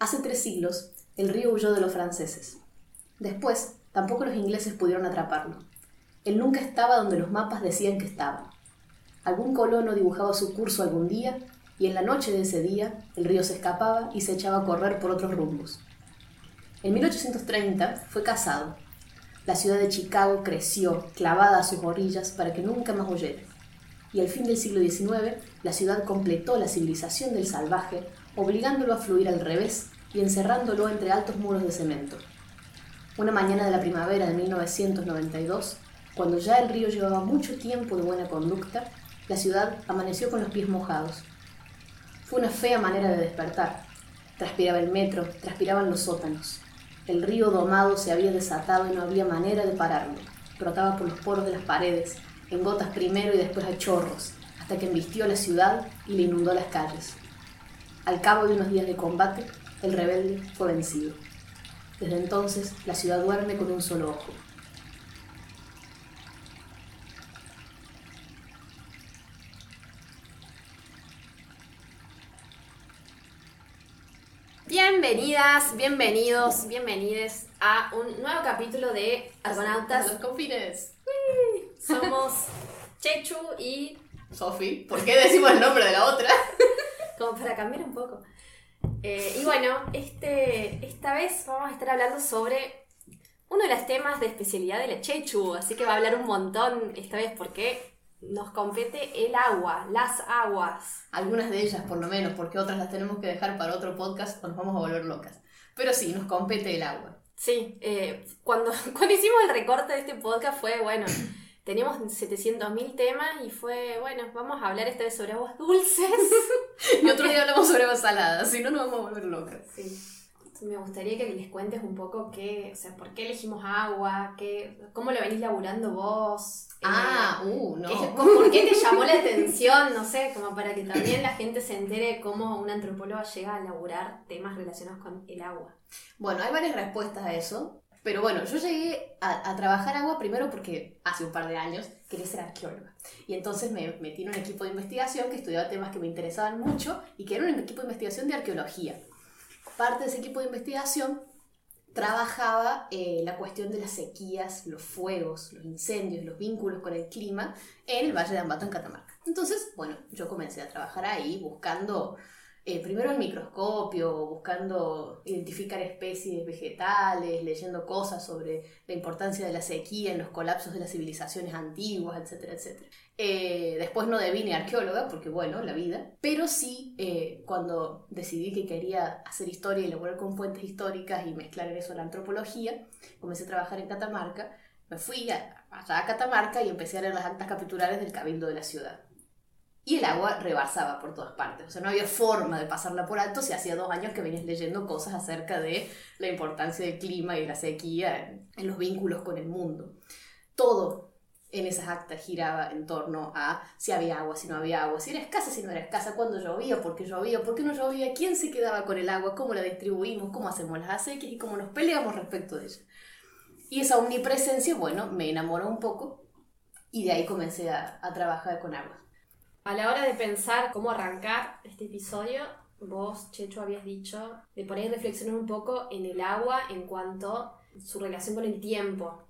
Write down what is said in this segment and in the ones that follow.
Hace tres siglos, el río huyó de los franceses. Después, tampoco los ingleses pudieron atraparlo. Él nunca estaba donde los mapas decían que estaba. Algún colono dibujaba su curso algún día y en la noche de ese día el río se escapaba y se echaba a correr por otros rumbos. En 1830 fue casado. La ciudad de Chicago creció, clavada a sus orillas, para que nunca más huyera. Y al fin del siglo XIX, la ciudad completó la civilización del salvaje, obligándolo a fluir al revés y encerrándolo entre altos muros de cemento. Una mañana de la primavera de 1992, cuando ya el río llevaba mucho tiempo de buena conducta, la ciudad amaneció con los pies mojados. Fue una fea manera de despertar. Transpiraba el metro, transpiraban los sótanos. El río domado se había desatado y no había manera de pararlo. Brotaba por los poros de las paredes, en gotas primero y después a chorros, hasta que embistió la ciudad y le inundó las calles. Al cabo de unos días de combate, el rebelde fue vencido. Desde entonces, la ciudad duerme con un solo ojo. Bienvenidas, bienvenidos, bienvenides a un nuevo capítulo de Argonautas. Los confines. Somos Chechu y Sofi, ¿por qué decimos el nombre de la otra? como para cambiar un poco. Eh, y bueno, este, esta vez vamos a estar hablando sobre uno de los temas de especialidad de la Chechu, así que va a hablar un montón esta vez porque nos compete el agua, las aguas. Algunas de ellas, por lo menos, porque otras las tenemos que dejar para otro podcast o nos vamos a volver locas. Pero sí, nos compete el agua. Sí, eh, cuando, cuando hicimos el recorte de este podcast fue, bueno, teníamos 700.000 temas y fue, bueno, vamos a hablar esta vez sobre aguas dulces. Y otro día hablamos sobre aguas saladas, si no nos vamos a volver locas. Sí. Me gustaría que les cuentes un poco qué, o sea, por qué elegimos agua, qué, cómo lo venís laburando vos. Ah, eh, uh, no. qué- ¿Por qué te llamó la atención? No sé, como para que también la gente se entere cómo una antropóloga llega a laburar temas relacionados con el agua. Bueno, hay varias respuestas a eso. Pero bueno, yo llegué a, a trabajar agua primero porque hace un par de años quería ser arqueóloga. Y entonces me metí en un equipo de investigación que estudiaba temas que me interesaban mucho y que era un equipo de investigación de arqueología. Parte de ese equipo de investigación trabajaba eh, la cuestión de las sequías, los fuegos, los incendios, los vínculos con el clima en el Valle de Ambato, en Catamarca. Entonces, bueno, yo comencé a trabajar ahí buscando eh, primero el microscopio, buscando identificar especies vegetales, leyendo cosas sobre la importancia de la sequía en los colapsos de las civilizaciones antiguas, etcétera, etcétera. Eh, después no debí ni arqueóloga, porque bueno, la vida, pero sí eh, cuando decidí que quería hacer historia y elaborar con fuentes históricas y mezclar en eso la antropología, comencé a trabajar en Catamarca, me fui a, allá a Catamarca y empecé a leer las actas capitulares del cabildo de la ciudad. Y el agua rebasaba por todas partes. O sea, no había forma de pasarla por alto si hacía dos años que venías leyendo cosas acerca de la importancia del clima y la sequía en, en los vínculos con el mundo. Todo en esas actas giraba en torno a si había agua, si no había agua, si era escasa, si no era escasa, cuándo llovía, por qué llovía, por qué no llovía, quién se quedaba con el agua, cómo la distribuimos, cómo hacemos las acequias y cómo nos peleamos respecto de ella. Y esa omnipresencia, bueno, me enamoró un poco y de ahí comencé a, a trabajar con agua. A la hora de pensar cómo arrancar este episodio, vos, Checho, habías dicho de por ahí reflexionar un poco en el agua en cuanto a su relación con el tiempo.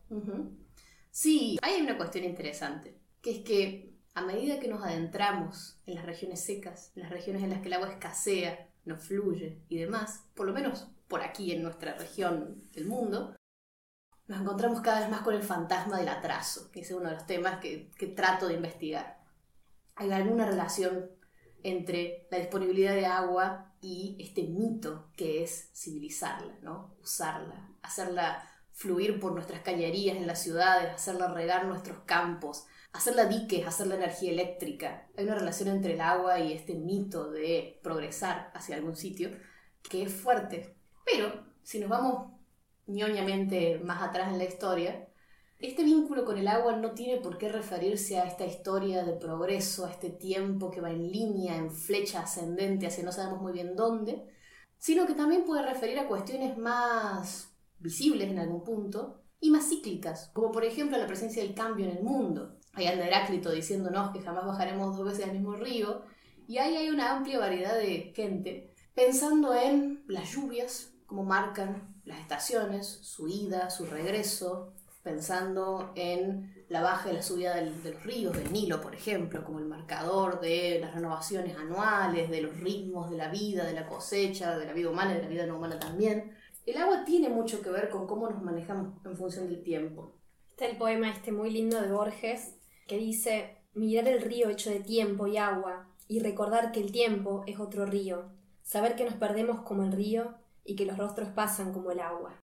Sí, hay una cuestión interesante, que es que a medida que nos adentramos en las regiones secas, en las regiones en las que el agua escasea, no fluye y demás, por lo menos por aquí en nuestra región del mundo, nos encontramos cada vez más con el fantasma del atraso, que es uno de los temas que trato de investigar. ¿Hay alguna relación entre la disponibilidad de agua y este mito que es civilizarla, ¿no? usarla, hacerla fluir por nuestras cañerías en las ciudades, hacerla regar nuestros campos, hacerla diques, hacerla energía eléctrica. Hay una relación entre el agua y este mito de progresar hacia algún sitio que es fuerte. Pero si nos vamos ñoñamente más atrás en la historia, este vínculo con el agua no tiene por qué referirse a esta historia de progreso, a este tiempo que va en línea, en flecha ascendente hacia no sabemos muy bien dónde, sino que también puede referir a cuestiones más visibles en algún punto y más cíclicas, como por ejemplo la presencia del cambio en el mundo. Ahí anda Heráclito diciéndonos que jamás bajaremos dos veces al mismo río, y ahí hay una amplia variedad de gente pensando en las lluvias, cómo marcan las estaciones, su ida, su regreso, pensando en la baja y la subida de los ríos, del Nilo, por ejemplo, como el marcador de las renovaciones anuales, de los ritmos de la vida, de la cosecha, de la vida humana y de la vida no humana también. El agua tiene mucho que ver con cómo nos manejamos en función del tiempo. Está el poema este muy lindo de Borges que dice, mirar el río hecho de tiempo y agua y recordar que el tiempo es otro río, saber que nos perdemos como el río y que los rostros pasan como el agua.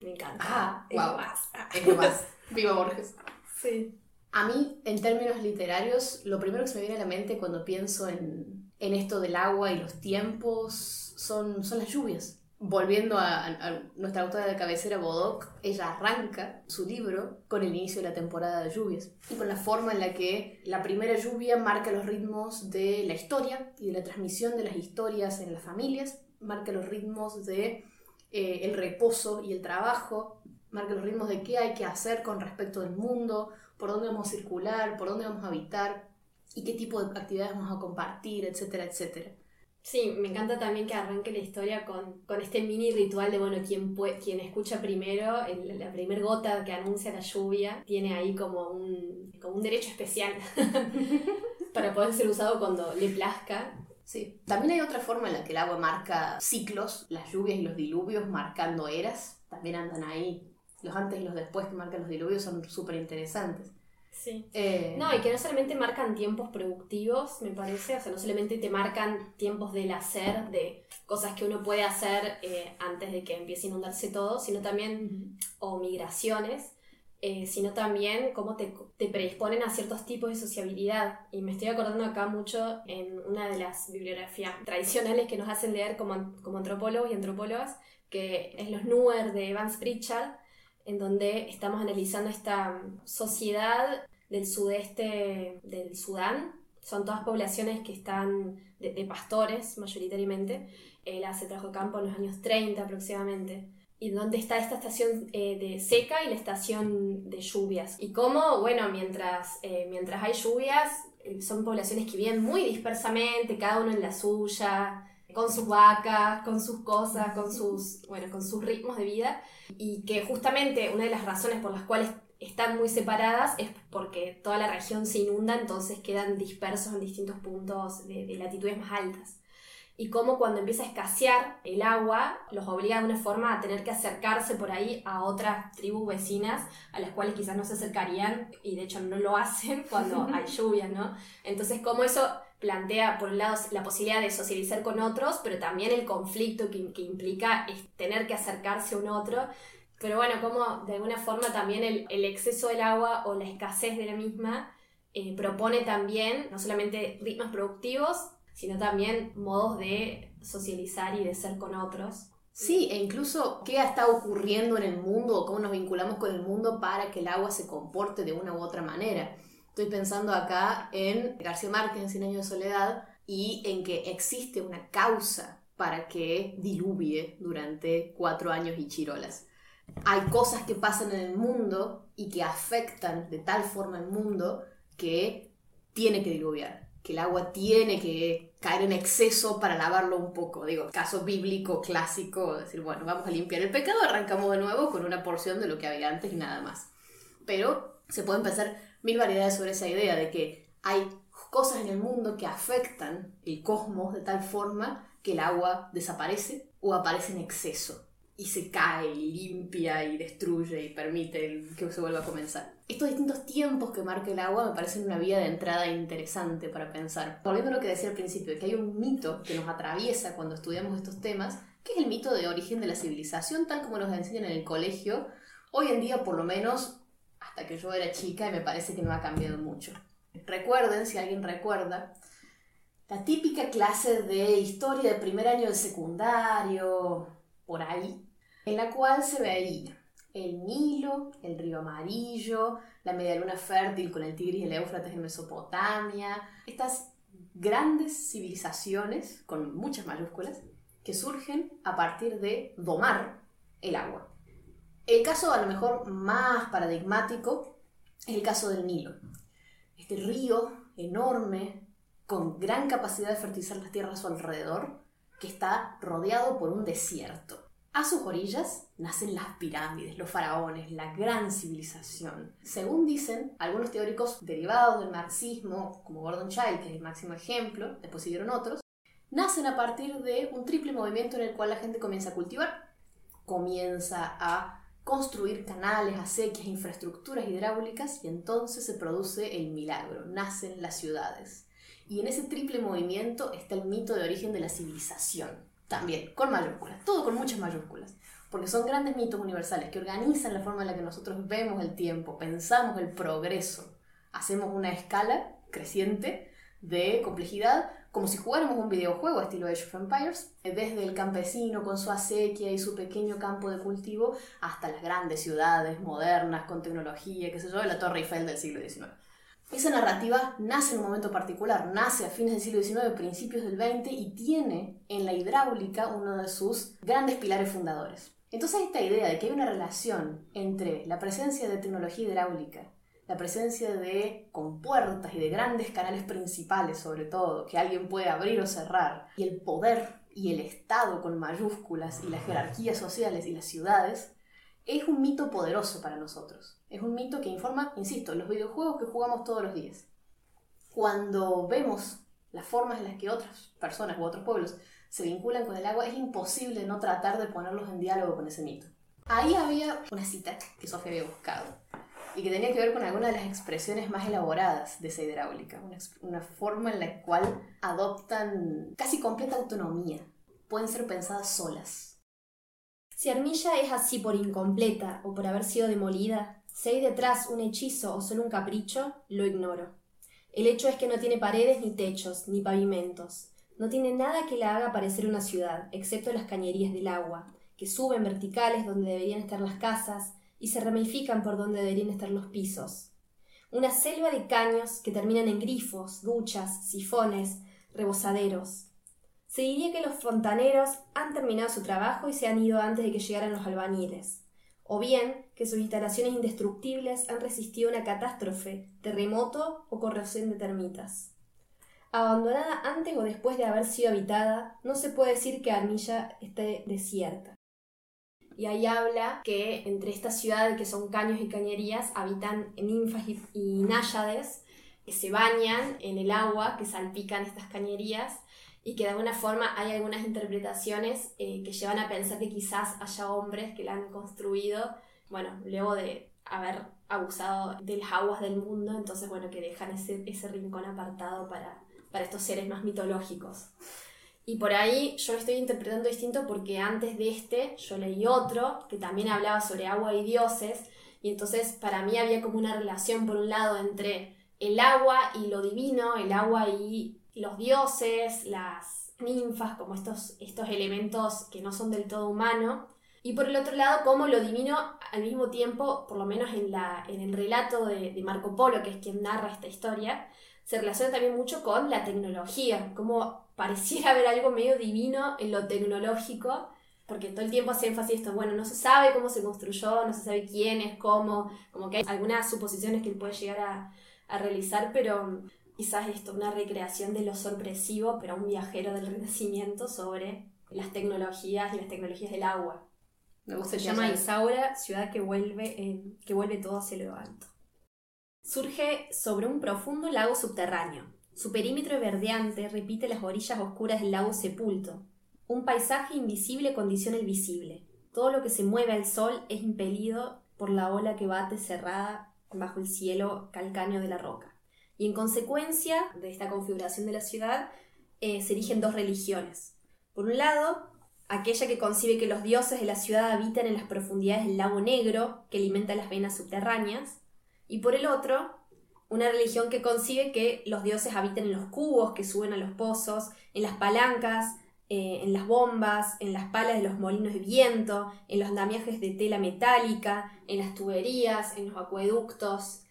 Me encanta. Ah, es más. Es más. Viva Borges. Sí. A mí, en términos literarios, lo primero que se me viene a la mente cuando pienso en, esto del agua y los tiempos son, son las lluvias. Volviendo a, nuestra autora de cabecera, Bodoc, ella arranca su libro con el inicio de la temporada de lluvias y con la forma en la que la primera lluvia marca los ritmos de la historia y de la transmisión de las historias en las familias, marca los ritmos de eh, el reposo y el trabajo, marca los ritmos de qué hay que hacer con respecto del mundo, por dónde vamos a circular, por dónde vamos a habitar y qué tipo de actividades vamos a compartir, etcétera, etcétera. Sí, me encanta también que arranque la historia con, con este mini ritual de, bueno, quien, quien escucha primero, la primer gota que anuncia la lluvia, tiene ahí como un, como un derecho especial para poder ser usado cuando le plazca. Sí. También hay otra forma en la que el agua marca ciclos, las lluvias y los diluvios marcando eras, también andan ahí los antes y los después que marcan los diluvios son súper interesantes. Sí. Eh, no, y que no solamente marcan tiempos productivos, me parece, o sea, no solamente te marcan tiempos del hacer, de cosas que uno puede hacer eh, antes de que empiece a inundarse todo, sino también, o migraciones, eh, sino también cómo te, te, predisponen a ciertos tipos de sociabilidad. Y me estoy acordando acá mucho en una de las bibliografías tradicionales que nos hacen leer como, como antropólogos y antropólogas, que es los Nuer de Evans Pritchard, en donde estamos analizando esta sociedad del sudeste del Sudán. Son todas poblaciones que están de, pastores mayoritariamente. Él hace trabajo de campo en los años 30 aproximadamente. Y donde está esta estación eh, de seca y la estación de lluvias. Y cómo, bueno, mientras, eh, mientras hay lluvias, eh, son poblaciones que viven muy dispersamente, cada uno en la suya, con sus vacas, con sus cosas, con sus, bueno, con sus ritmos de vida y que justamente una de las razones por las cuales están muy separadas es porque toda la región se inunda, entonces quedan dispersos en distintos puntos de, latitudes más altas. Y cómo cuando empieza a escasear el agua, los obliga de una forma a tener que acercarse por ahí a otras tribus vecinas, a las cuales quizás no se acercarían, y de hecho no lo hacen cuando hay lluvia, ¿no? Entonces, cómo eso plantea, por un lado, la posibilidad de socializar con otros, pero también el conflicto que, implica tener que acercarse a un otro. Pero bueno, como de alguna forma también el, exceso del agua o la escasez de la misma eh, propone también no solamente ritmos productivos, sino también modos de socializar y de ser con otros. Sí, e incluso qué está ocurriendo en el mundo o cómo nos vinculamos con el mundo para que el agua se comporte de una u otra manera. Estoy pensando acá en García Márquez en Cien años de soledad y en que existe una causa para que diluvie durante cuatro años y chirolas. Hay cosas que pasan en el mundo y que afectan de tal forma el mundo que tiene que diluviar, que el agua tiene que caer en exceso para lavarlo un poco. Digo, caso bíblico clásico, decir, bueno, vamos a limpiar el pecado, arrancamos de nuevo con una porción de lo que había antes y nada más. Pero se puede empezar mil variedades sobre esa idea de que hay cosas en el mundo que afectan el cosmos de tal forma que el agua desaparece o aparece en exceso y se cae y limpia y destruye y permite que se vuelva a comenzar. Estos distintos tiempos que marca el agua me parecen una vía de entrada interesante para pensar. Volviendo a lo que decía al principio, que hay un mito que nos atraviesa cuando estudiamos estos temas, que es el mito de origen de la civilización, tal como nos enseñan en el colegio. Hoy en día, por lo menos, hasta que yo era chica y me parece que no ha cambiado mucho. Recuerden, si alguien recuerda, la típica clase de historia de primer año de secundario, por ahí, en la cual se veía el Nilo, el río Amarillo, la media luna fértil con el Tigris y el Éufrates en Mesopotamia, estas grandes civilizaciones, con muchas mayúsculas, que surgen a partir de domar el agua. El caso a lo mejor más paradigmático es el caso del Nilo. Este río enorme, con gran capacidad de fertilizar las tierras a su alrededor, que está rodeado por un desierto. A sus orillas nacen las pirámides, los faraones, la gran civilización. Según dicen algunos teóricos derivados del marxismo, como Gordon Child, que es el máximo ejemplo, después siguieron otros, nacen a partir de un triple movimiento en el cual la gente comienza a cultivar, comienza a construir canales, acequias, infraestructuras hidráulicas y entonces se produce el milagro, nacen las ciudades. Y en ese triple movimiento está el mito de origen de la civilización, también, con mayúsculas, todo con muchas mayúsculas, porque son grandes mitos universales que organizan la forma en la que nosotros vemos el tiempo, pensamos el progreso, hacemos una escala creciente de complejidad como si jugáramos un videojuego estilo Age of Empires, desde el campesino con su acequia y su pequeño campo de cultivo hasta las grandes ciudades modernas con tecnología, qué sé yo, la Torre Eiffel del siglo XIX. Esa narrativa nace en un momento particular, nace a fines del siglo XIX, principios del XX y tiene en la hidráulica uno de sus grandes pilares fundadores. Entonces esta idea de que hay una relación entre la presencia de tecnología hidráulica la presencia de compuertas y de grandes canales principales sobre todo, que alguien puede abrir o cerrar, y el poder y el Estado con mayúsculas y las jerarquías sociales y las ciudades, es un mito poderoso para nosotros. Es un mito que informa, insisto, los videojuegos que jugamos todos los días. Cuando vemos las formas en las que otras personas u otros pueblos se vinculan con el agua, es imposible no tratar de ponerlos en diálogo con ese mito. Ahí había una cita que Sofía había buscado, y que tenía que ver con alguna de las expresiones más elaboradas de esa hidráulica, una, una forma en la cual adoptan casi completa autonomía, pueden ser pensadas solas. Si Armilla es así por incompleta o por haber sido demolida, si hay detrás un hechizo o solo un capricho, lo ignoro. El hecho es que no tiene paredes ni techos, ni pavimentos. No tiene nada que la haga parecer una ciudad, excepto las cañerías del agua, que suben verticales donde deberían estar las casas, y se ramifican por donde deberían estar los pisos. Una selva de caños que terminan en grifos, duchas, sifones, rebosaderos. Se diría que los fontaneros han terminado su trabajo y se han ido antes de que llegaran los albañiles, o bien que sus instalaciones indestructibles han resistido una catástrofe, terremoto o corrosión de termitas. Abandonada antes o después de haber sido habitada, no se puede decir que Armilla esté desierta. Y ahí habla que entre estas ciudades que son caños y cañerías habitan ninfas y, náyades que se bañan en el agua que salpican estas cañerías y que de alguna forma hay algunas interpretaciones eh, que llevan a pensar que quizás haya hombres que la han construido, bueno, luego de haber abusado de las aguas del mundo, entonces bueno, que dejan ese, ese rincón apartado para, para estos seres más mitológicos. Y por ahí yo lo estoy interpretando distinto porque antes de este yo leí otro que también hablaba sobre agua y dioses. Y entonces para mí había como una relación por un lado entre el agua y lo divino, el agua y los dioses, las ninfas, como estos, estos elementos que no son del todo humanos. Y por el otro lado, como lo divino al mismo tiempo, por lo menos en, la, en el relato de, de Marco Polo, que es quien narra esta historia, se relaciona también mucho con la tecnología, como pareciera haber algo medio divino en lo tecnológico, porque todo el tiempo hace énfasis esto, bueno, no se sabe cómo se construyó, no se sabe quién es, cómo, como que hay algunas suposiciones que él puede llegar a, a realizar, pero quizás esto, una recreación de lo sorpresivo, pero un viajero del Renacimiento sobre las tecnologías y las tecnologías del agua. se llama Isaura, ciudad que vuelve, que vuelve todo hacia lo alto. Surge sobre un profundo lago subterráneo, su perímetro verdeante repite las orillas oscuras del lago sepulto. Un paisaje invisible condiciona el visible. Todo lo que se mueve al sol es impelido por la ola que bate cerrada bajo el cielo calcáneo de la roca. Y en consecuencia de esta configuración de la ciudad, eh, se erigen dos religiones. Por un lado, aquella que concibe que los dioses de la ciudad habitan en las profundidades del lago negro, que alimenta las venas subterráneas, y por el otro, una religión que concibe que los dioses habitan en los cubos que suben a los pozos, en las palancas, eh, en las bombas, en las palas de los molinos de viento, en los andamiajes de tela metálica, en las tuberías, en los acueductos.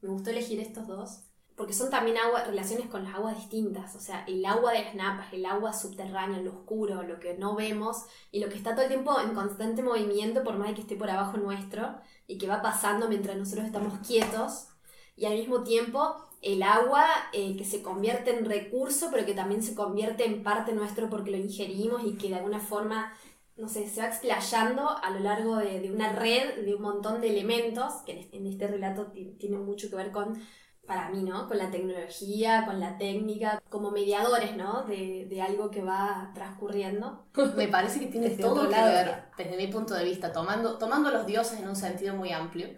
Me gustó elegir estos dos porque son también agua, relaciones con las aguas distintas, o sea, el agua de las napas, el agua subterránea, lo oscuro, lo que no vemos y lo que está todo el tiempo en constante movimiento por más de que esté por abajo nuestro y que va pasando mientras nosotros estamos quietos y al mismo tiempo el agua eh, que se convierte en recurso, pero que también se convierte en parte nuestro porque lo ingerimos y que de alguna forma, no sé, se va explayando a lo largo de, una red de un montón de elementos, que en este relato tiene mucho que ver con, para mí, ¿no? Con la tecnología, con la técnica, como mediadores, ¿no? De, de algo que va transcurriendo. Me parece que tiene todo que ver, desde mi punto de vista, tomando, tomando los dioses en un sentido muy amplio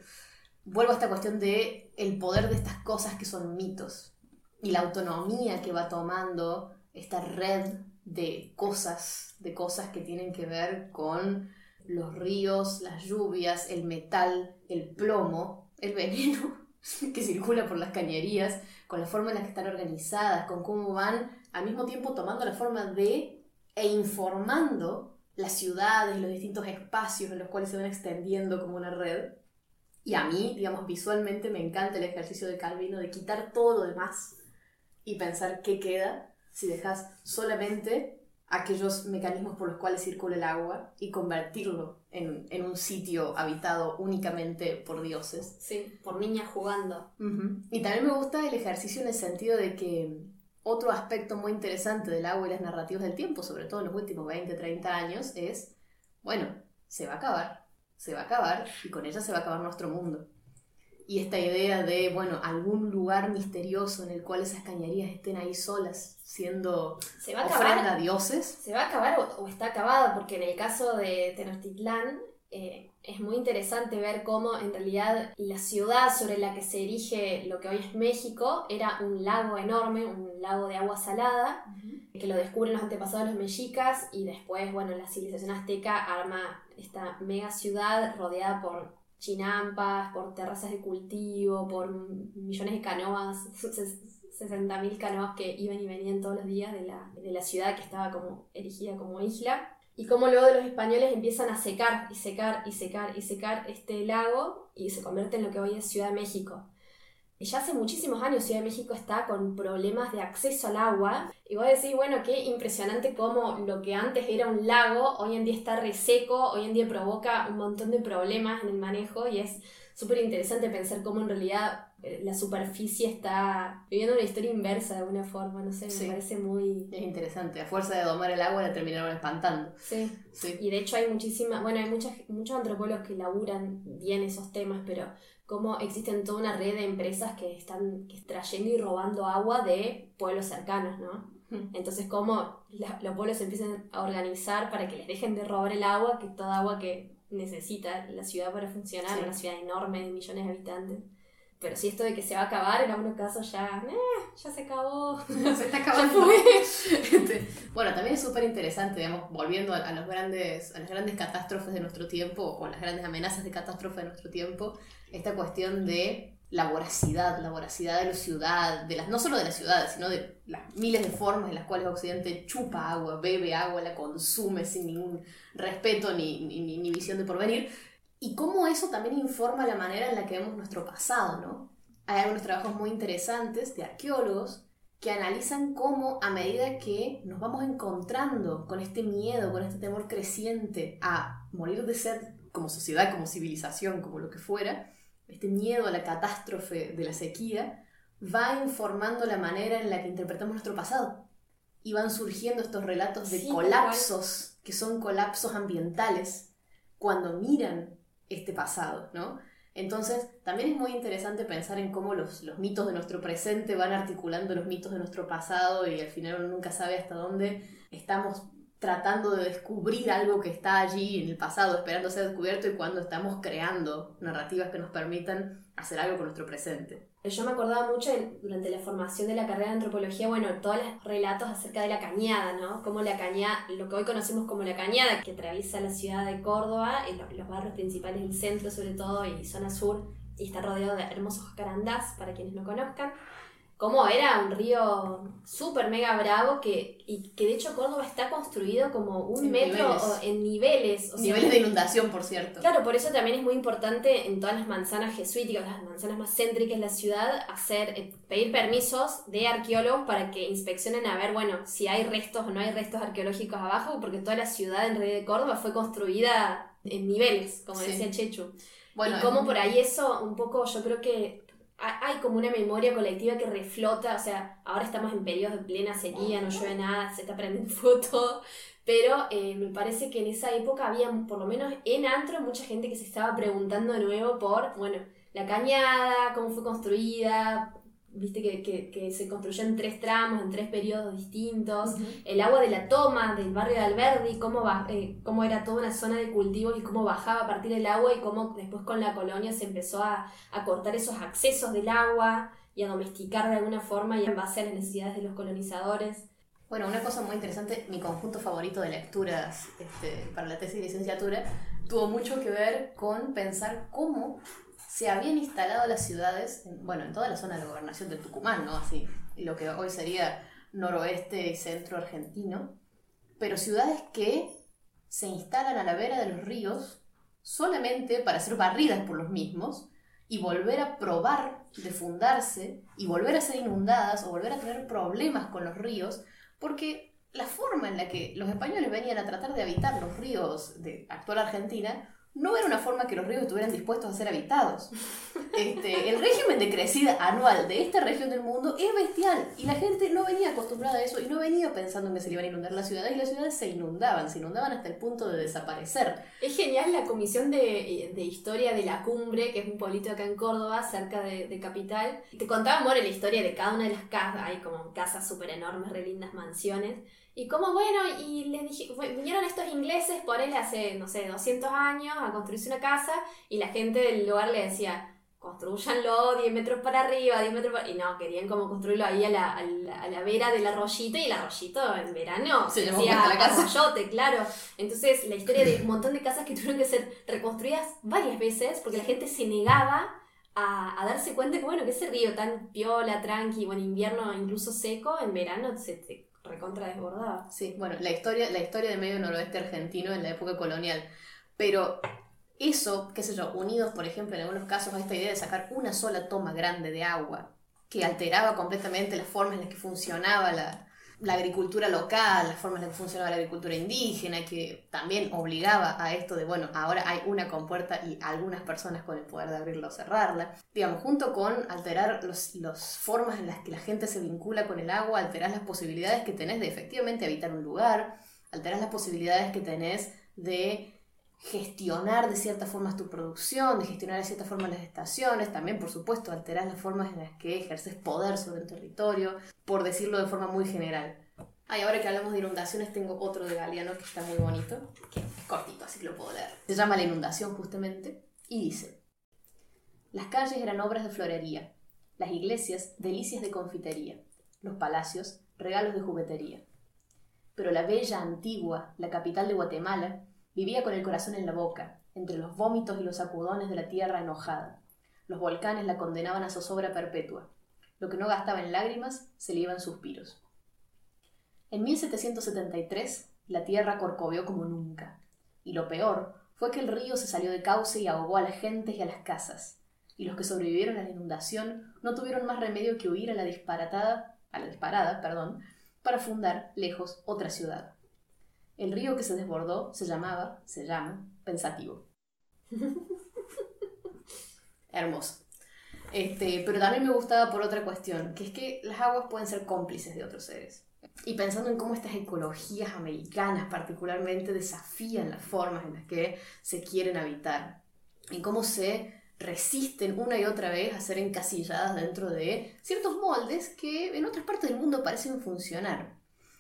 vuelvo a esta cuestión de el poder de estas cosas que son mitos y la autonomía que va tomando esta red de cosas, de cosas que tienen que ver con los ríos, las lluvias, el metal, el plomo, el veneno que circula por las cañerías, con la forma en la que están organizadas, con cómo van al mismo tiempo tomando la forma de e informando las ciudades, los distintos espacios en los cuales se van extendiendo como una red. Y a mí, digamos, visualmente me encanta el ejercicio de Calvino de quitar todo lo demás y pensar qué queda si dejas solamente aquellos mecanismos por los cuales circula el agua y convertirlo en, un sitio habitado únicamente por dioses. Sí, por niñas jugando. Y también me gusta el ejercicio en el sentido de que otro aspecto muy interesante del agua y las narrativas del tiempo, sobre todo en los últimos 20, 30 años, es, bueno, se va a acabar se va a acabar y con ella se va a acabar nuestro mundo. Y esta idea de, bueno, algún lugar misterioso en el cual esas cañerías estén ahí solas, siendo se va a ofrenda a dioses. Se va a acabar o, está acabada, porque en el caso de Tenochtitlán eh, es muy interesante ver cómo en realidad la ciudad sobre la que se erige lo que hoy es México era un lago enorme, un lago de agua salada, que lo descubren los antepasados de los mexicas y después, bueno, la civilización azteca arma esta mega ciudad rodeada por chinampas, por terrazas de cultivo, por millones de canoas, 60.000 canoas que iban y venían todos los días de la, de la ciudad que estaba como erigida como isla. Y como luego los españoles empiezan a secar y secar y secar y secar este lago y se convierte en lo que hoy es Ciudad de México ya hace muchísimos años Ciudad de México está con problemas de acceso al agua. Y vos decís, bueno, qué impresionante cómo lo que antes era un lago, hoy en día está reseco, hoy en día provoca un montón de problemas en el manejo y es súper interesante pensar cómo en realidad eh, la superficie está viviendo una historia inversa de alguna forma, no sé, me parece muy... Es interesante, a fuerza de domar el agua la terminaron espantando. Sí. sí. Y de hecho hay muchísimas, bueno, hay muchas, muchos antropólogos que laburan bien esos temas, pero cómo existen toda una red de empresas que están extrayendo y robando agua de pueblos cercanos, ¿no? Entonces, cómo los pueblos se empiezan a organizar para que les dejen de robar el agua, que toda agua que necesita la ciudad para funcionar, una ciudad enorme de millones de habitantes. Pero si esto de que se va a acabar, en algunos casos ya, eh, ya se acabó. se está acabando. Este, bueno, también es súper interesante, digamos, volviendo a, los grandes, a las grandes catástrofes de nuestro tiempo, o las grandes amenazas de catástrofe de nuestro tiempo, esta cuestión de la voracidad, la voracidad de la ciudad, de las, no solo de las ciudades, sino de las miles de formas en las cuales Occidente chupa agua, bebe agua, la consume sin ningún respeto ni, ni, ni visión de porvenir, y cómo eso también informa la manera en la que vemos nuestro pasado, ¿no? Hay algunos trabajos muy interesantes de arqueólogos que analizan cómo a medida que nos vamos encontrando con este miedo, con este temor creciente a morir de sed como sociedad, como civilización, como lo que fuera, este miedo a la catástrofe de la sequía, va informando la manera en la que interpretamos nuestro pasado. Y van surgiendo estos relatos de colapsos, que son colapsos ambientales, cuando miran este pasado, ¿no? Entonces, también es muy interesante pensar en cómo los, los, mitos de nuestro presente van articulando los mitos de nuestro pasado y al final uno nunca sabe hasta dónde estamos tratando de descubrir algo que está allí en el pasado, esperando ser descubierto y cuando estamos creando narrativas que nos permitan hacer algo con nuestro presente. Yo me acordaba mucho durante la formación de la carrera de antropología, bueno, todos los relatos acerca de la cañada, ¿no? Como la cañada, lo que hoy conocemos como la cañada, que atraviesa la ciudad de Córdoba, en los barrios principales del centro sobre todo y zona sur, y está rodeado de hermosos carandás, para quienes no conozcan como era un río súper mega bravo que, y que de hecho Córdoba está construido como un metro en niveles. niveles de inundación, por cierto. Claro, por eso también es muy importante en todas las manzanas jesuíticas, las manzanas más céntricas de la ciudad, hacer, eh, pedir permisos de arqueólogos para que inspeccionen a ver, bueno, si hay restos o no hay restos arqueológicos abajo, porque toda la ciudad en realidad de Córdoba fue construida en niveles, como decía Chechu. Bueno, y como por ahí eso, un poco, yo creo que hay como una memoria colectiva que reflota, o sea, ahora estamos en periodos de plena sequía, no llueve nada, se está prendiendo fuego pero eh, me parece que en esa época había, por lo menos en Antro, mucha gente que se estaba preguntando de nuevo por, bueno, la cañada, cómo fue construida, viste que, se construyó en tres tramos, en tres periodos distintos, el agua de la toma del barrio de Alberdi, cómo, eh, cómo era toda una zona de cultivos y cómo bajaba a partir del agua y cómo después con la colonia se empezó a, cortar esos accesos del agua y a domesticar de alguna forma y en base a las necesidades de los colonizadores. Bueno, una cosa muy interesante, mi conjunto favorito de lecturas este, para la tesis de licenciatura tuvo mucho que ver con pensar cómo se habían instalado las ciudades, bueno, en toda la zona de la gobernación del Tucumán, ¿no? Así, lo que hoy sería noroeste y centro argentino, pero ciudades que se instalan a la vera de los ríos solamente para ser barridas por los mismos y volver a probar de fundarse y volver a ser inundadas o volver a tener problemas con los ríos, porque la forma en la que los españoles venían a tratar de habitar los ríos de actual Argentina no era una forma que los ríos estuvieran dispuestos a ser habitados. Este, el régimen de crecida anual de esta región del mundo es bestial y la gente no venía acostumbrada a eso y no venía pensando en que se le iban a inundar las ciudades y las ciudades se inundaban, se inundaban hasta el punto de desaparecer. Es genial la Comisión de, Historia de la Cumbre, que es un pueblito acá en Córdoba, cerca de, Capital. Te contaban, bueno, la historia de cada una de las casas, hay como casas súper enormes, re lindas mansiones. Y como bueno, y les dije, vinieron estos ingleses por él hace, no sé, 200 años a construirse una casa y la gente del lugar le decía, construyanlo 10 metros para arriba, 10 metros para... Y no, querían como construirlo ahí a la, a la, vera del arroyito y el arroyito en verano se decía arroyote, claro. Entonces la historia de un montón de casas que tuvieron que ser reconstruidas varias veces porque la gente se negaba a, a, darse cuenta que, bueno, que ese río tan piola, tranqui, bueno, invierno incluso seco, en verano se, recontra desbordada. Sí, bueno, la historia, la historia de medio noroeste argentino en la época colonial. Pero eso, qué sé yo, unidos, por ejemplo, en algunos casos a esta idea de sacar una sola toma grande de agua, que alteraba completamente las formas en las que funcionaba la, la agricultura local, las formas en que funcionaba la agricultura indígena, que también obligaba a esto de, bueno, ahora hay una compuerta y algunas personas con el poder de abrirla o cerrarla. Digamos, junto con alterar las formas en las que la gente se vincula con el agua, alterar las posibilidades que tenés de efectivamente habitar un lugar, alterar las posibilidades que tenés de gestionar de cierta forma tu producción, de gestionar de cierta forma las estaciones, también por supuesto alterar las formas en las que ejerces poder sobre el territorio, por decirlo de forma muy general. Ay, ahora que hablamos de inundaciones tengo otro de Galeano que está muy bonito, que es cortito, así que lo puedo leer. Se llama La inundación justamente y dice, las calles eran obras de florería, las iglesias delicias de confitería, los palacios regalos de juguetería. Pero la bella antigua, la capital de Guatemala, Vivía con el corazón en la boca, entre los vómitos y los sacudones de la tierra enojada. Los volcanes la condenaban a zozobra perpetua. Lo que no gastaba en lágrimas se le iba en suspiros. En 1773 la tierra corcoveó como nunca. Y lo peor fue que el río se salió de cauce y ahogó a las gentes y a las casas. Y los que sobrevivieron a la inundación no tuvieron más remedio que huir a la disparatada, a la disparada, perdón, para fundar lejos otra ciudad. El río que se desbordó se llamaba, se llama, Pensativo. Hermoso. Este, pero también me gustaba por otra cuestión, que es que las aguas pueden ser cómplices de otros seres. Y pensando en cómo estas ecologías americanas particularmente desafían las formas en las que se quieren habitar, en cómo se resisten una y otra vez a ser encasilladas dentro de ciertos moldes que en otras partes del mundo parecen funcionar.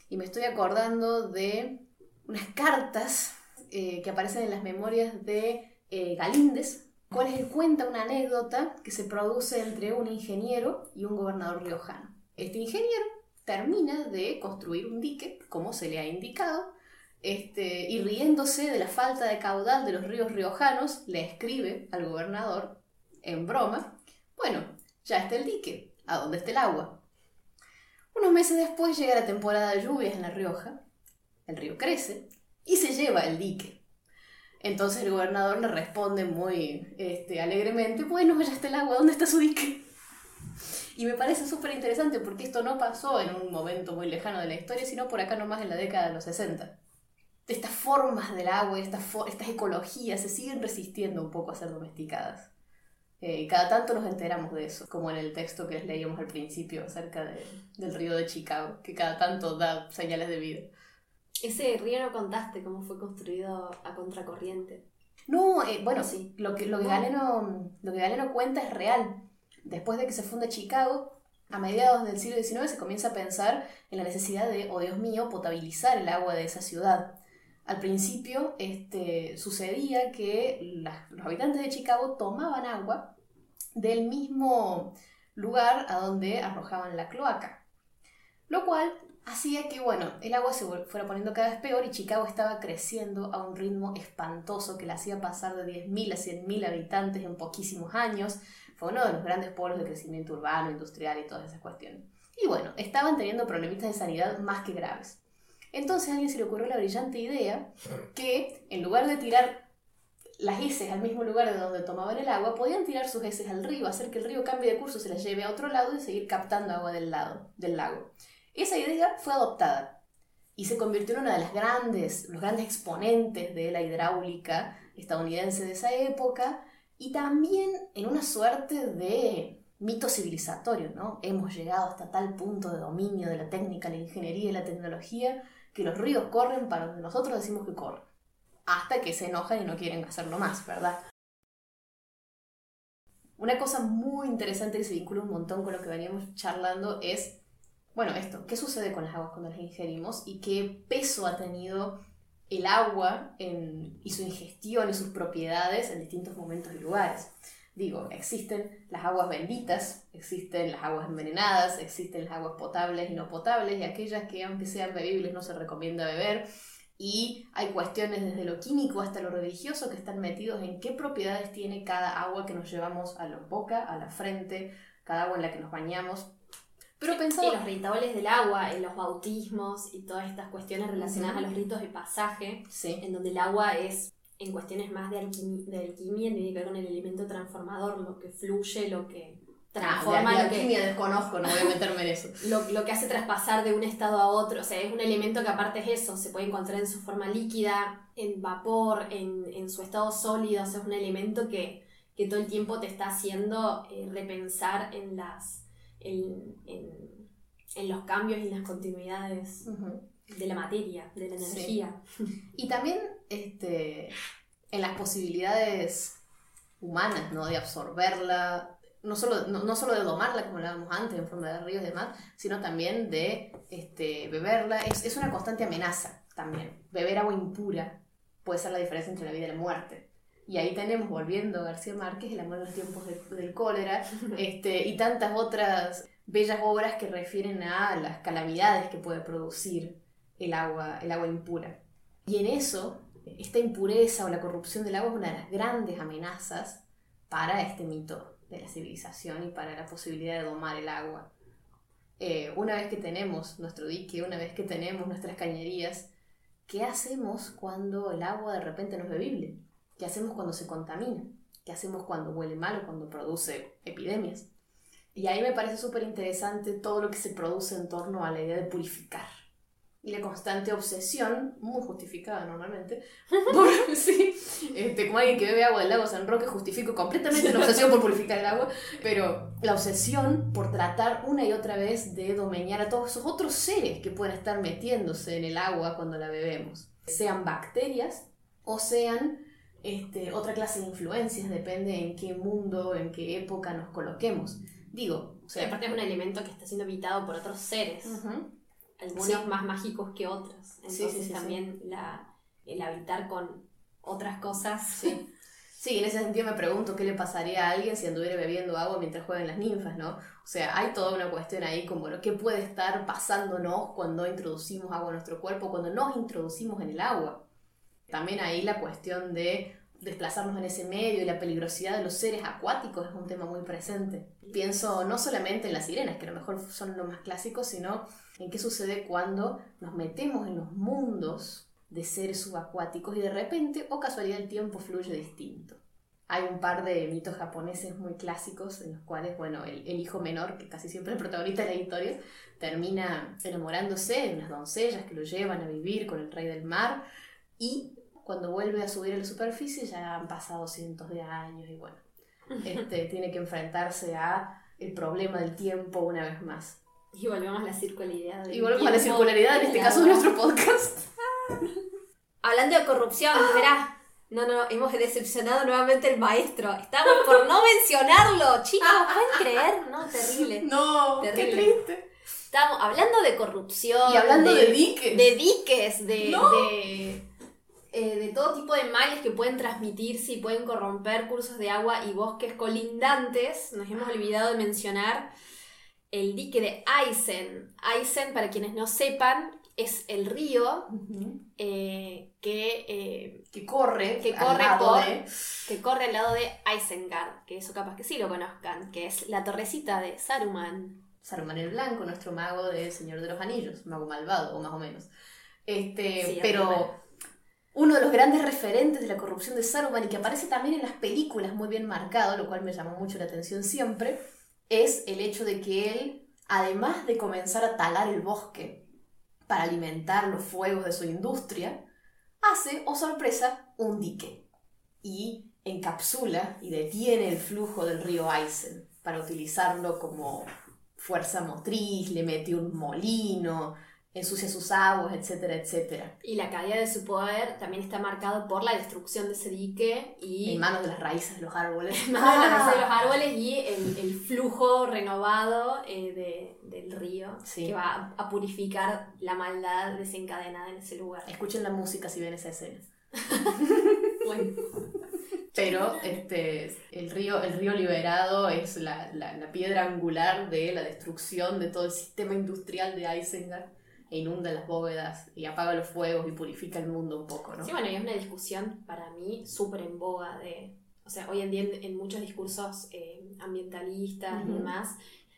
Y me estoy acordando de unas cartas eh, que aparecen en las memorias de eh, Galíndez, cuales él cuenta una anécdota que se produce entre un ingeniero y un gobernador riojano. Este ingeniero termina de construir un dique, como se le ha indicado, este, y riéndose de la falta de caudal de los ríos riojanos, le escribe al gobernador, en broma, bueno, ya está el dique, ¿a dónde está el agua? Unos meses después llega la temporada de lluvias en La Rioja, el río crece y se lleva el dique. Entonces el gobernador le responde muy este, alegremente, bueno, ya está el agua, ¿dónde está su dique? Y me parece súper interesante porque esto no pasó en un momento muy lejano de la historia, sino por acá nomás en la década de los 60. Estas formas del agua, estas, estas ecologías se siguen resistiendo un poco a ser domesticadas. Eh, cada tanto nos enteramos de eso, como en el texto que les leíamos al principio acerca de, del río de Chicago, que cada tanto da señales de vida. Ese río no contaste cómo fue construido a contracorriente. No, eh, bueno, sí, lo que, lo, que Galeno, lo que Galeno cuenta es real. Después de que se funda Chicago, a mediados del siglo XIX se comienza a pensar en la necesidad de, oh Dios mío, potabilizar el agua de esa ciudad. Al principio este, sucedía que los habitantes de Chicago tomaban agua del mismo lugar a donde arrojaban la cloaca, lo cual hacía que, bueno, el agua se fuera poniendo cada vez peor y Chicago estaba creciendo a un ritmo espantoso que la hacía pasar de 10.000 a 100.000 habitantes en poquísimos años. Fue uno de los grandes polos de crecimiento urbano, industrial y todas esas cuestiones. Y bueno, estaban teniendo problemitas de sanidad más que graves. Entonces a alguien se le ocurrió la brillante idea que en lugar de tirar las heces al mismo lugar de donde tomaban el agua, podían tirar sus heces al río, hacer que el río cambie de curso, se las lleve a otro lado y seguir captando agua del, lado, del lago. Esa idea fue adoptada y se convirtió en una de las grandes, los grandes exponentes de la hidráulica estadounidense de esa época y también en una suerte de mito civilizatorio, ¿no? Hemos llegado hasta tal punto de dominio de la técnica, la ingeniería y la tecnología que los ríos corren para donde nosotros decimos que corren, hasta que se enojan y no quieren hacerlo más, ¿verdad? Una cosa muy interesante que se vincula un montón con lo que veníamos charlando es, bueno, esto, ¿qué sucede con las aguas cuando las ingerimos y qué peso ha tenido el agua y su ingestión y sus propiedades en distintos momentos y lugares? Digo, existen las aguas benditas, existen las aguas envenenadas, existen las aguas potables y no potables, y aquellas que aunque sean bebibles no se recomienda beber. Y hay cuestiones desde lo químico hasta lo religioso que están metidos en qué propiedades tiene cada agua que nos llevamos a la boca, a la frente, cada agua en la que nos bañamos. Pero pensando... En los rituales del agua, en los bautismos y todas estas cuestiones relacionadas a los ritos de pasaje, en donde el agua es en cuestiones más de, alquimia, de alquimia tiene que ver con el elemento transformador, lo que fluye, lo que transforma. Ah, de, alquimia desconozco, no voy a meterme en eso. Lo, lo, que hace traspasar de un estado a otro, o sea, es un elemento que aparte es eso, se puede encontrar en su forma líquida, en vapor, en, en su estado sólido, o sea, es un elemento que, que todo el tiempo te está haciendo eh, repensar en las... En, en, en, los cambios y en las continuidades de la materia, de la energía. Y también este, en las posibilidades humanas, ¿no? De absorberla, no solo, no, solo de domarla, como hablábamos antes, en forma de ríos y demás, sino también de este, beberla. Es, es una constante amenaza también. Beber agua impura puede ser la diferencia entre la vida y la muerte. Y ahí tenemos, volviendo a García Márquez, El amor en los tiempos del cólera, este, y tantas otras bellas obras que refieren a las calamidades que puede producir el agua, el agua impura. Y en eso, esta impureza o la corrupción del agua es una de las grandes amenazas para este mito de la civilización y para la posibilidad de domar el agua. Eh, una vez que tenemos nuestro dique, una vez que tenemos nuestras cañerías, ¿qué hacemos cuando el agua de repente no es bebible? ¿Qué hacemos cuando se contamina? ¿Qué hacemos cuando huele mal o cuando produce epidemias? Y ahí me parece súper interesante todo lo que se produce en torno a la idea de purificar y la constante obsesión, muy justificada normalmente, por, sí, este, como alguien que bebe agua del lago San Roque, justifico completamente la obsesión por purificar el agua, pero la obsesión por tratar una y otra vez de domeñar a todos esos otros seres que pueden estar metiéndose en el agua cuando la bebemos, sean bacterias o sean este, otra clase de influencias, depende en qué mundo, en qué época nos coloquemos. Digo, o sea, aparte es un elemento que está siendo habitado por otros seres algunos más mágicos que otros. Entonces también la, el habitar con otras cosas. Sí. Sí, en ese sentido me pregunto qué le pasaría a alguien si anduviera bebiendo agua mientras juegan las ninfas, ¿no? O sea, hay toda una cuestión ahí como lo que puede estar pasándonos cuando introducimos agua en nuestro cuerpo, cuando nos introducimos en el agua. También ahí la cuestión de desplazarnos en ese medio y la peligrosidad de los seres acuáticos es un tema muy presente. Pienso no solamente en las sirenas, que a lo mejor son lo más clásico, sino en qué sucede cuando nos metemos en los mundos de seres subacuáticos y de repente, o casualidad, el tiempo fluye distinto. Hay un par de mitos japoneses muy clásicos en los cuales, bueno, el, hijo menor, que casi siempre es el protagonista de la historia, termina enamorándose de unas doncellas que lo llevan a vivir con el rey del mar y cuando vuelve a subir a la superficie ya han pasado cientos de años y bueno, este, tiene que enfrentarse a el problema del tiempo una vez más. Y volvemos a la circularidad. Y volvemos a la circularidad, en este caso de nuestro podcast. Hablando de corrupción, verá. No, no, hemos decepcionado nuevamente el maestro. Estamos por no mencionarlo, chicos. ¿Pueden creer? No, terrible. No, Terrible. qué triste. Estamos hablando de corrupción. Y hablando de diques. De diques, de, No. de, eh, de todo tipo de males que pueden transmitirse y pueden corromper cursos de agua y bosques colindantes. Nos hemos olvidado de mencionar el dique de Eisen. Eisen, para quienes no sepan, es el río eh, que, eh, Que corre, Que al corre lado por- de- que corre al lado de Isengard, que eso capaz que sí lo conozcan, que es la torrecita de Saruman. Saruman el Blanco, nuestro mago de Señor de los Anillos, mago malvado, o más o menos. Este, Sí, pero. Uno de los grandes referentes de la corrupción de Saruman y que aparece también en las películas muy bien marcado, lo cual me llamó mucho la atención siempre, es el hecho de que él, además de comenzar a talar el bosque para alimentar los fuegos de su industria, hace, oh sorpresa, un dique y encapsula y detiene el flujo del río Eisen para utilizarlo como fuerza motriz, le mete un molino, ensucia sus aguas, etcétera, etcétera. Y la caída de su poder también está marcado por la destrucción de ese dique y En manos de las raíces de los árboles. más de la raíz de los árboles y el, el flujo renovado eh, de- del río Sí. que va a, purificar la maldad desencadenada en ese lugar. Escuchen la música si ven esa escena. Bueno, Pero este, el, río, el río liberado es la, la- la piedra angular de la destrucción de todo el sistema industrial de Isengard e inunda las bóvedas y apaga los fuegos y purifica el mundo un poco, ¿no? Sí, bueno, y es una discusión para mí súper en boga de, o sea, hoy en día en, en muchos discursos eh, ambientalistas y demás,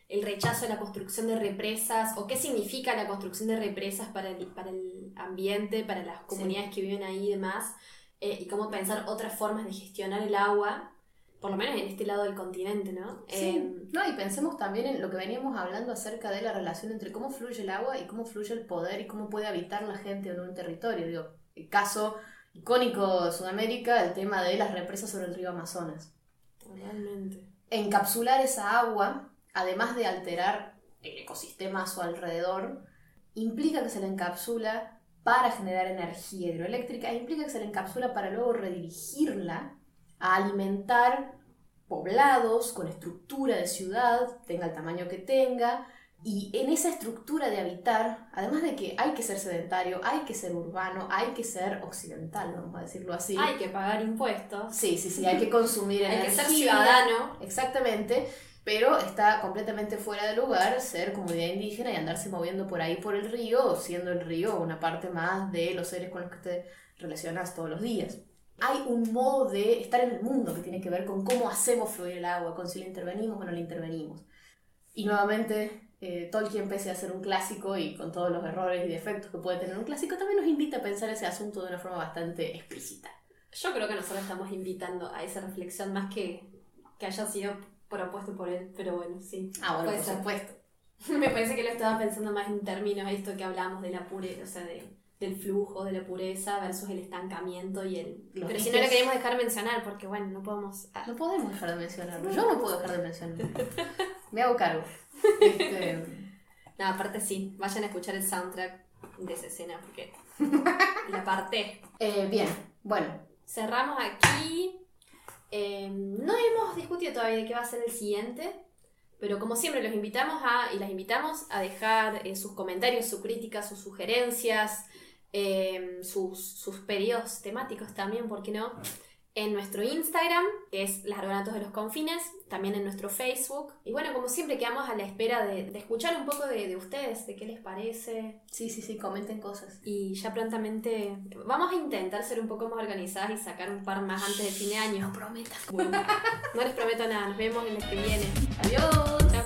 el rechazo a la construcción de represas o qué significa la construcción de represas para el, para el ambiente, para las comunidades que viven ahí y demás, eh, y cómo pensar otras formas de gestionar el agua, por lo menos en este lado del continente, ¿no? Sí, Eh, no, y pensemos también en lo que veníamos hablando acerca de la relación entre cómo fluye el agua y cómo fluye el poder y cómo puede habitar la gente en un territorio. Digo, el caso icónico de Sudamérica, el tema de las represas sobre el río Amazonas. Totalmente. Encapsular esa agua, además de alterar el ecosistema a su alrededor, implica que se la encapsula para generar energía hidroeléctrica, e implica que se la encapsula para luego redirigirla a alimentar poblados con estructura de ciudad, tenga el tamaño que tenga, y en esa estructura de habitar, además de que hay que ser sedentario, hay que ser urbano, hay que ser occidental, vamos a decirlo así. Hay que pagar impuestos, Sí, sí, sí, hay que consumir hay energía. que ser ciudadano. Exactamente, pero está completamente fuera de lugar ser comunidad indígena y andarse moviendo por ahí por el río, siendo el río una parte más de los seres con los que te relacionas todos los días. Hay un modo de estar en el mundo que tiene que ver con cómo hacemos fluir el agua, con si le intervenimos o no le intervenimos. Y nuevamente, eh, Tolkien, pese a ser un clásico y con todos los errores y defectos que puede tener un clásico, también nos invita a pensar ese asunto de una forma bastante explícita. Yo creo que nosotros estamos invitando a esa reflexión más que que haya sido propuesto por él, pero bueno, sí. Ah, bueno, por ser. supuesto. Me parece que lo estaba pensando más en términos esto que hablamos de la pureza, o sea, de- del flujo, de la pureza versus el estancamiento y el... Los pero si no lo queremos dejar mencionar, porque bueno, no podemos... ah, No podemos dejar de mencionarlo. Yo no puedo dejar de mencionarlo. Me hago cargo. Este, No, aparte sí, vayan a escuchar el soundtrack de esa escena, porque la parte. eh, bien, bueno. Cerramos aquí. Eh, no hemos discutido todavía de qué va a ser el siguiente, pero como siempre los invitamos a, y las invitamos a dejar eh, sus comentarios, sus críticas, sus sugerencias, eh, sus, sus pedidos temáticos también, ¿por qué no? En nuestro Instagram, que es Las Argonatos de los Confines, también en nuestro Facebook. Y bueno, como siempre quedamos a la espera de, de escuchar un poco de, de ustedes, de qué les parece, Sí, sí, sí, comenten cosas. y ya prontamente vamos a intentar ser un poco más organizadas y sacar un par más antes de fin de año. prometas. Bueno, no les prometo nada, nos vemos en el que viene. Adiós.